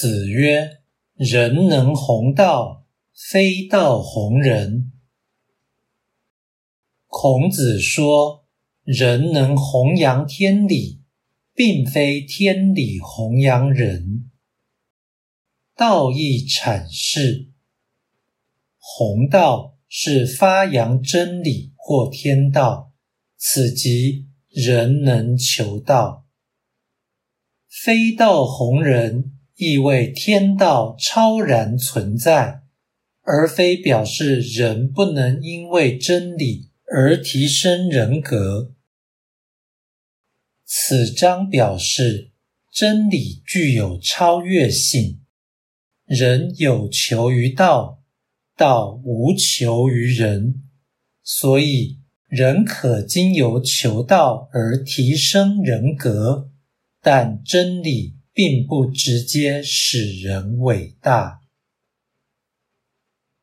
子曰：“人能弘道，非道弘人。”孔子说：“人能弘扬天理，并非天理弘扬人。”道义阐释：弘道是发扬真理或天道，此即人能求道；非道弘人。意味天道超然存在，而非表示人不能因为真理而提升人格。此章表示真理具有超越性，人有求于道，道无求于人，所以人可经由求道而提升人格，但真理。并不直接使人伟大。